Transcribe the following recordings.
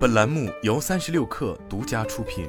本栏目由三十六氪独家出品。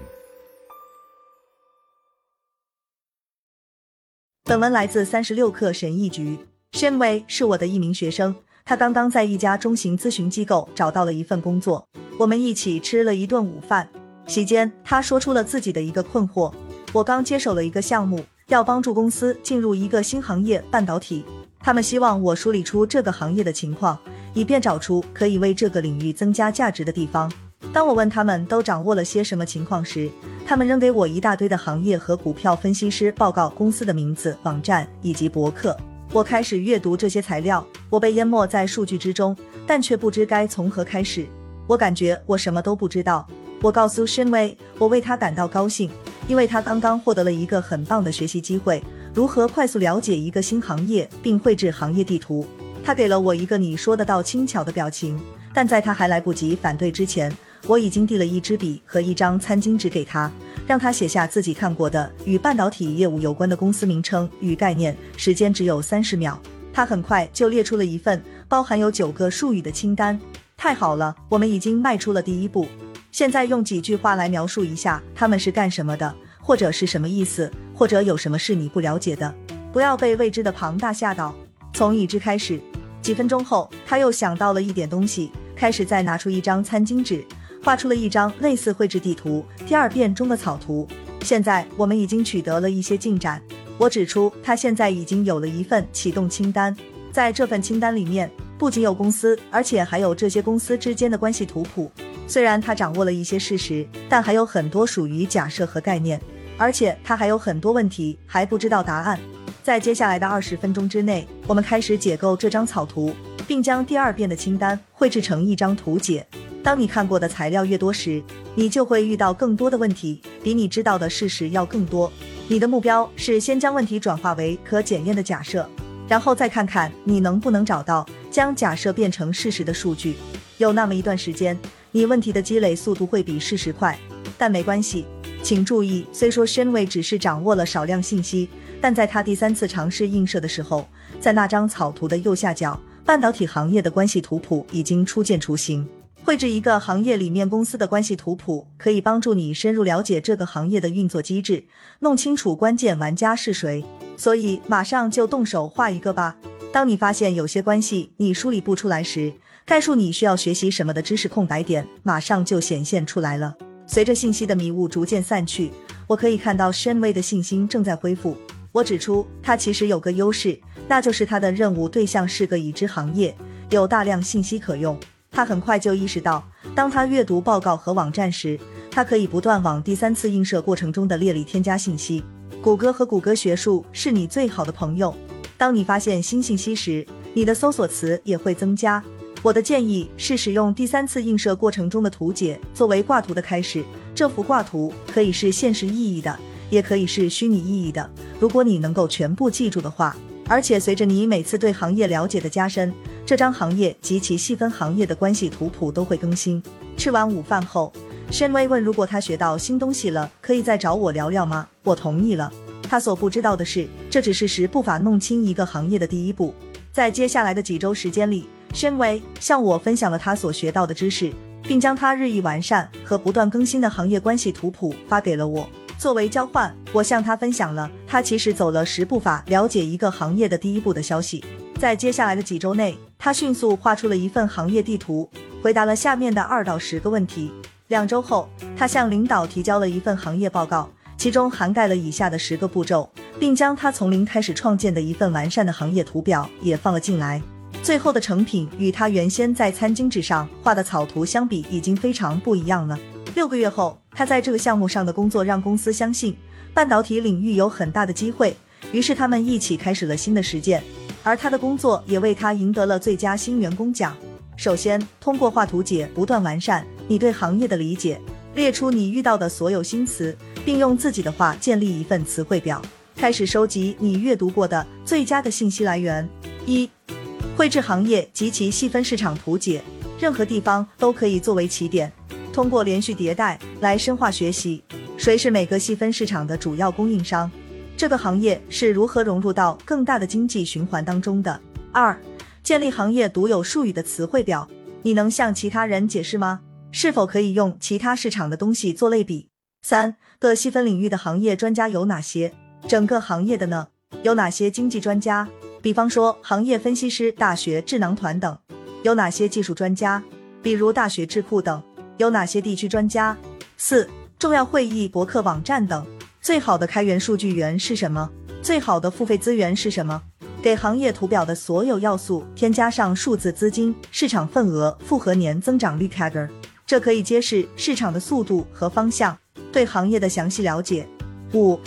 本文来自三十六氪神译局。申威是我的一名学生，他刚刚在一家中型咨询机构找到了一份工作。我们一起吃了一顿午饭，席间他说出了自己的一个困惑：我刚接手了一个项目，要帮助公司进入一个新行业——半导体。他们希望我梳理出这个行业的情况。以便找出可以为这个领域增加价值的地方。当我问他们都掌握了些什么情况时，他们扔给我一大堆的行业和股票分析师报告、公司的名字、网站以及博客。我开始阅读这些材料，我被淹没在数据之中，但却不知该从何开始。我感觉我什么都不知道。我告诉申威，我为他感到高兴，因为他刚刚获得了一个很棒的学习机会：如何快速了解一个新行业并绘制行业地图。他给了我一个你说得到轻巧的表情，但在他还来不及反对之前，我已经递了一支笔和一张餐巾纸给他，让他写下自己看过的与半导体业务有关的公司名称与概念。时间只有三十秒，他很快就列出了一份包含有九个术语的清单。太好了，我们已经迈出了第一步。现在用几句话来描述一下他们是干什么的，或者是什么意思，或者有什么是你不了解的。不要被未知的庞大吓到。从已知开始。几分钟后，他又想到了一点东西，开始再拿出一张餐巾纸，画出了一张类似绘制地图第二遍中的草图。现在我们已经取得了一些进展。我指出，他现在已经有了一份启动清单，在这份清单里面不仅有公司，而且还有这些公司之间的关系图谱。虽然他掌握了一些事实，但还有很多属于假设和概念，而且他还有很多问题还不知道答案。在接下来的二十分钟之内，我们开始解构这张草图，并将第二遍的清单绘制成一张图解。当你看过的材料越多时，你就会遇到更多的问题，比你知道的事实要更多。你的目标是先将问题转化为可检验的假设，然后再看看你能不能找到将假设变成事实的数据。有那么一段时间，你问题的积累速度会比事实快，但没关系。请注意，虽说申位只是掌握了少量信息。但在他第三次尝试映射的时候，在那张草图的右下角，半导体行业的关系图谱已经初见雏形。绘制一个行业里面公司的关系图谱，可以帮助你深入了解这个行业的运作机制，弄清楚关键玩家是谁。所以马上就动手画一个吧。当你发现有些关系你梳理不出来时，概述你需要学习什么的知识空白点马上就显现出来了。随着信息的迷雾逐渐散去，我可以看到申威的信心正在恢复。我指出，他其实有个优势，那就是他的任务对象是个已知行业，有大量信息可用。他很快就意识到，当他阅读报告和网站时，他可以不断往第三次映射过程中的列里添加信息。谷歌和谷歌学术是你最好的朋友。当你发现新信息时，你的搜索词也会增加。我的建议是使用第三次映射过程中的图解作为挂图的开始。这幅挂图可以是现实意义的。也可以是虚拟意义的。如果你能够全部记住的话，而且随着你每次对行业了解的加深，这张行业及其细分行业的关系图谱都会更新。吃完午饭后，申威问：“如果他学到新东西了，可以再找我聊聊吗？”我同意了。他所不知道的是，这只是十步法弄清一个行业的第一步。在接下来的几周时间里，申威向我分享了他所学到的知识，并将他日益完善和不断更新的行业关系图谱发给了我。作为交换，我向他分享了他其实走了十步法了解一个行业的第一步的消息。在接下来的几周内，他迅速画出了一份行业地图，回答了下面的二到十个问题。两周后，他向领导提交了一份行业报告，其中涵盖了以下的十个步骤，并将他从零开始创建的一份完善的行业图表也放了进来。最后的成品与他原先在餐巾纸上画的草图相比，已经非常不一样了。六个月后，他在这个项目上的工作让公司相信半导体领域有很大的机会，于是他们一起开始了新的实践。而他的工作也为他赢得了最佳新员工奖。首先，通过画图解不断完善你对行业的理解，列出你遇到的所有新词，并用自己的话建立一份词汇表，开始收集你阅读过的最佳的信息来源。一、绘制行业及其细分市场图解，任何地方都可以作为起点。通过连续迭代来深化学习，谁是每个细分市场的主要供应商？这个行业是如何融入到更大的经济循环当中的？二、建立行业独有术语的词汇表，你能向其他人解释吗？是否可以用其他市场的东西做类比？三各细分领域的行业专家有哪些？整个行业的呢？有哪些经济专家？比方说行业分析师、大学智囊团等。有哪些技术专家？比如大学智库等。有哪些地区专家？四重要会议、博客网站等。最好的开源数据源是什么？最好的付费资源是什么？给行业图表的所有要素添加上数字资金、市场份额、复合年增长率 CAGR，这可以揭示市场的速度和方向，对行业的详细了解。五，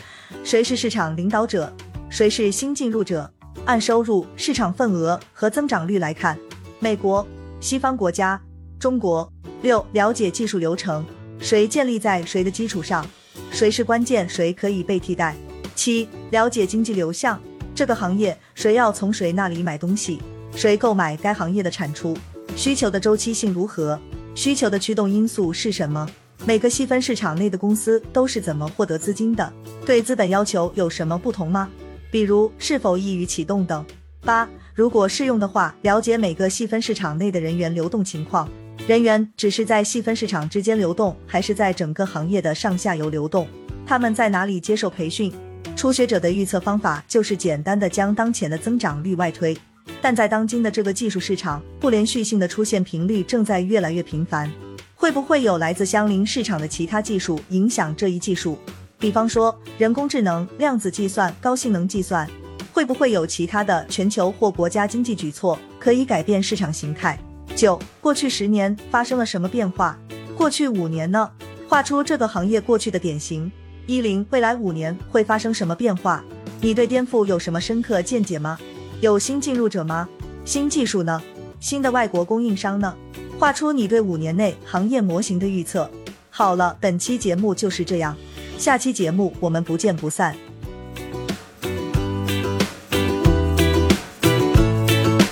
谁是市场领导者？谁是新进入者？按收入、市场份额和增长率来看，美国、西方国家、中国。六，了解技术流程，谁建立在谁的基础上？谁是关键？谁可以被替代？七，了解经济流向。这个行业谁要从谁那里买东西？谁购买该行业的产出？需求的周期性如何？需求的驱动因素是什么？每个细分市场内的公司都是怎么获得资金的？对资本要求有什么不同吗？比如是否易于启动等。八，如果适用的话，了解每个细分市场内的人员流动情况。人员只是在细分市场之间流动，还是在整个行业的上下游流动？他们在哪里接受培训？初学者的预测方法就是简单的将当前的增长率外推，但在当今的这个技术市场，不连续性的出现频率正在越来越频繁。会不会有来自相邻市场的其他技术影响这一技术？比方说人工智能、量子计算、高性能计算，会不会有其他的全球或国家经济举措可以改变市场形态？九，过去十年发生了什么变化？过去五年呢？画出这个行业过去的典型。一零，未来五年会发生什么变化？你对颠覆有什么深刻见解吗？有新进入者吗？新技术呢？新的外国供应商呢？画出你对五年内行业模型的预测。好了，本期节目就是这样，下期节目我们不见不散。